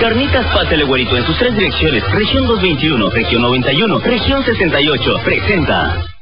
Carnitas Pásele Güerito en sus tres direcciones. Región 221, Región 91, Región 68. Presenta.